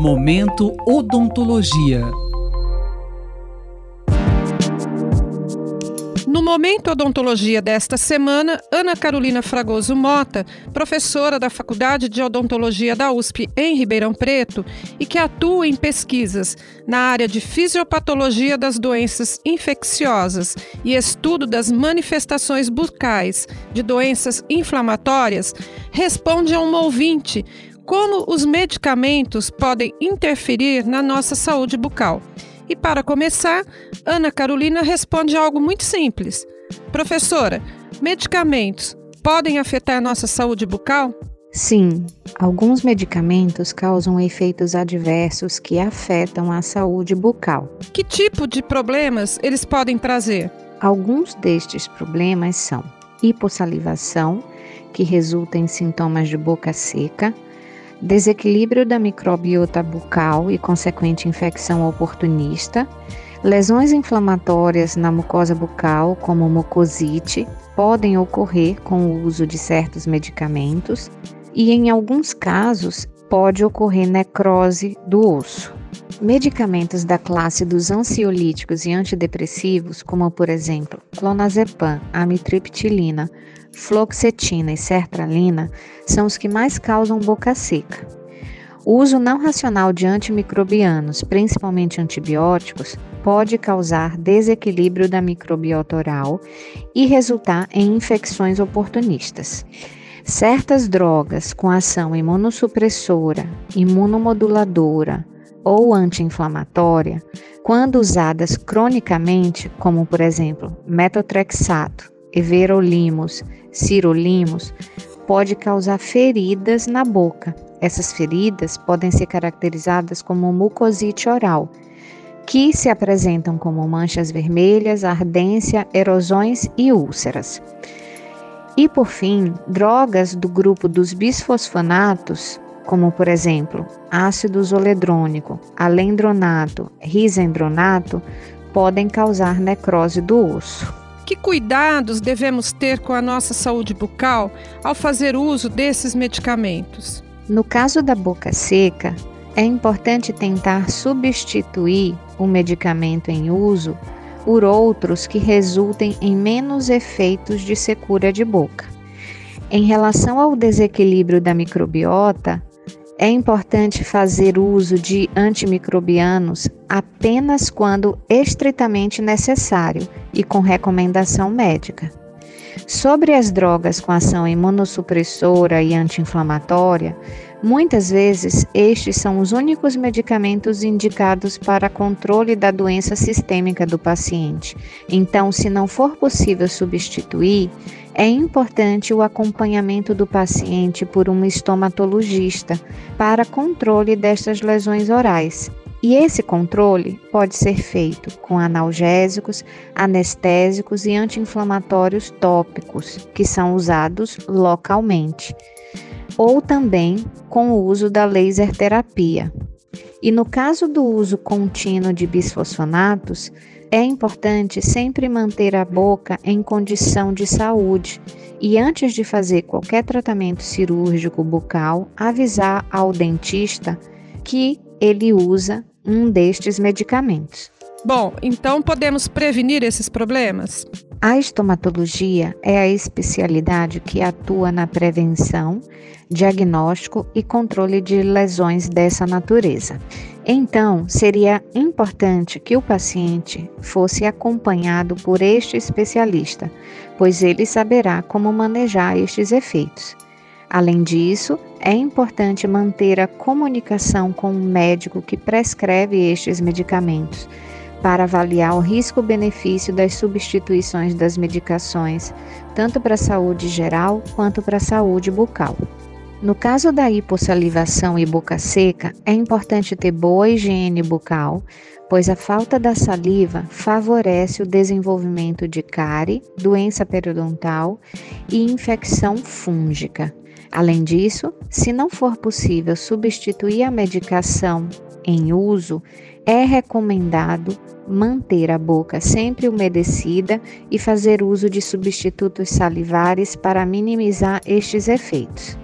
Momento Odontologia. No Momento Odontologia desta semana, Ana Carolina Fragoso Mota, professora da Faculdade de Odontologia da USP em Ribeirão Preto e que atua em pesquisas na área de fisiopatologia das doenças infecciosas e estudo das manifestações bucais de doenças inflamatórias, responde a um ouvinte como os medicamentos podem interferir na nossa saúde bucal. E para começar, Ana Carolina responde algo muito simples. Professora, medicamentos podem afetar nossa saúde bucal? Sim, alguns medicamentos causam efeitos adversos que afetam a saúde bucal. Que tipo de problemas eles podem trazer? Alguns destes problemas são hipossalivação, que resulta em sintomas de boca seca, desequilíbrio da microbiota bucal e consequente infecção oportunista, lesões inflamatórias na mucosa bucal, como mucosite, podem ocorrer com o uso de certos medicamentos e, em alguns casos, pode ocorrer necrose do osso. Medicamentos da classe dos ansiolíticos e antidepressivos, como por exemplo clonazepam, amitriptilina, fluoxetina e sertralina são os que mais causam boca seca. O uso não racional de antimicrobianos, principalmente antibióticos, pode causar desequilíbrio da microbiota oral e resultar em infecções oportunistas. Certas drogas com ação imunossupressora, imunomoduladora ou anti-inflamatória, quando usadas cronicamente, como por exemplo metotrexato, everolimus, cirolimos, pode causar feridas na boca. Essas feridas podem ser caracterizadas como mucosite oral, que se apresentam como manchas vermelhas, ardência, erosões e úlceras. E por fim, drogas do grupo dos bisfosfonatos, como por exemplo ácido zoledrônico, alendronato, risendronato, podem causar necrose do osso. Que cuidados devemos ter com a nossa saúde bucal ao fazer uso desses medicamentos? No caso da boca seca, é importante tentar substituir o medicamento em uso por outros que resultem em menos efeitos de secura de boca. Em relação ao desequilíbrio da microbiota, é importante fazer uso de antimicrobianos apenas quando estritamente necessário e com recomendação médica. Sobre as drogas com ação imunossupressora e anti-inflamatória, muitas vezes estes são os únicos medicamentos indicados para controle da doença sistêmica do paciente. Então, se não for possível substituir, é importante o acompanhamento do paciente por um estomatologista para controle destas lesões orais. E esse controle pode ser feito com analgésicos, anestésicos e anti-inflamatórios tópicos, que são usados localmente, ou também com o uso da laser terapia. E no caso do uso contínuo de bisfosfonatos, é importante sempre manter a boca em condição de saúde e, antes de fazer qualquer tratamento cirúrgico bucal, avisar ao dentista que ele usa um destes medicamentos. Bom, então podemos prevenir esses problemas? A estomatologia é a especialidade que atua na prevenção, diagnóstico e controle de lesões dessa natureza. Então, seria importante que o paciente fosse acompanhado por este especialista, pois ele saberá como manejar estes efeitos. Além disso, é importante manter a comunicação com o médico que prescreve estes medicamentos, para avaliar o risco-benefício das substituições das medicações, tanto para a saúde geral quanto para a saúde bucal. No caso da hipossalivação e boca seca, é importante ter boa higiene bucal, pois a falta da saliva favorece o desenvolvimento de cárie, doença periodontal e infecção fúngica. Além disso, se não for possível substituir a medicação em uso, é recomendado manter a boca sempre umedecida e fazer uso de substitutos salivares para minimizar estes efeitos.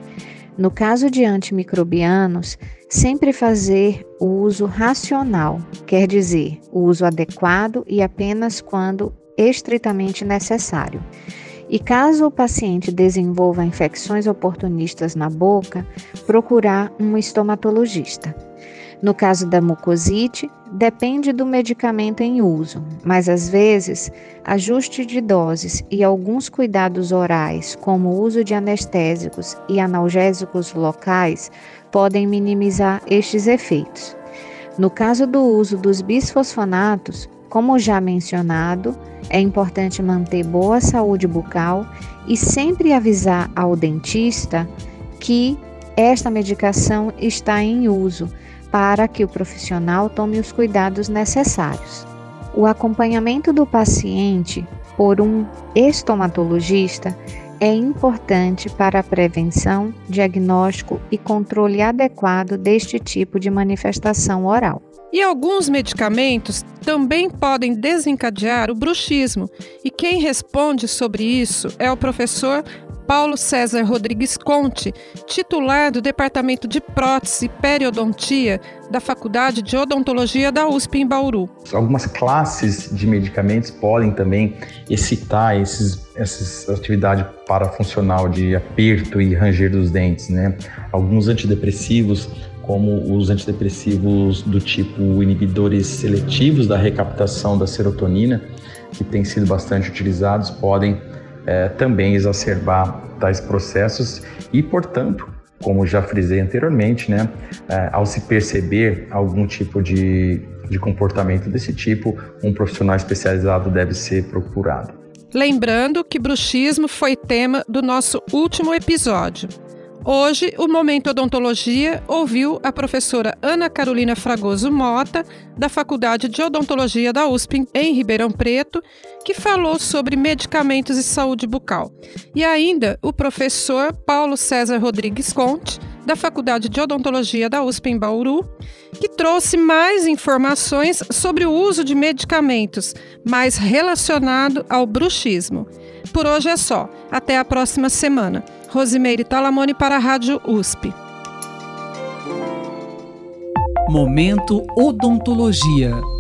No caso de antimicrobianos, sempre fazer o uso racional, quer dizer, o uso adequado e apenas quando estritamente necessário. E caso o paciente desenvolva infecções oportunistas na boca, procurar um estomatologista. No caso da mucosite, depende do medicamento em uso, mas às vezes ajuste de doses e alguns cuidados orais, como o uso de anestésicos e analgésicos locais, podem minimizar estes efeitos. No caso do uso dos bisfosfonatos, como já mencionado, é importante manter boa saúde bucal e sempre avisar ao dentista que esta medicação está em uso para que o profissional tome os cuidados necessários. O acompanhamento do paciente por um estomatologista é importante para a prevenção, diagnóstico e controle adequado deste tipo de manifestação oral. E alguns medicamentos também podem desencadear o bruxismo, e quem responde sobre isso é o professor Paulo César Rodrigues Conte, titular do Departamento de Prótese e Periodontia da Faculdade de Odontologia da USP em Bauru. Algumas classes de medicamentos podem também excitar esses, essa atividade parafuncional de aperto e ranger dos dentes, né? Alguns antidepressivos como os antidepressivos do tipo inibidores seletivos da recaptação da serotonina, que têm sido bastante utilizados, podem é, também exacerbar tais processos e, portanto, como já frisei anteriormente, né, é, ao se perceber algum tipo de, de comportamento desse tipo, um profissional especializado deve ser procurado. Lembrando que bruxismo foi tema do nosso último episódio. Hoje, o Momento Odontologia ouviu a professora Ana Carolina Fragoso Mota, da Faculdade de Odontologia da USP, em Ribeirão Preto, que falou sobre medicamentos e saúde bucal. E ainda o professor Paulo César Rodrigues Conte, da Faculdade de Odontologia da USP, em Bauru, que trouxe mais informações sobre o uso de medicamentos, mais relacionado ao bruxismo. Por hoje é só. Até a próxima semana. Rosimeire Talamone para a Rádio USP. Momento Odontologia.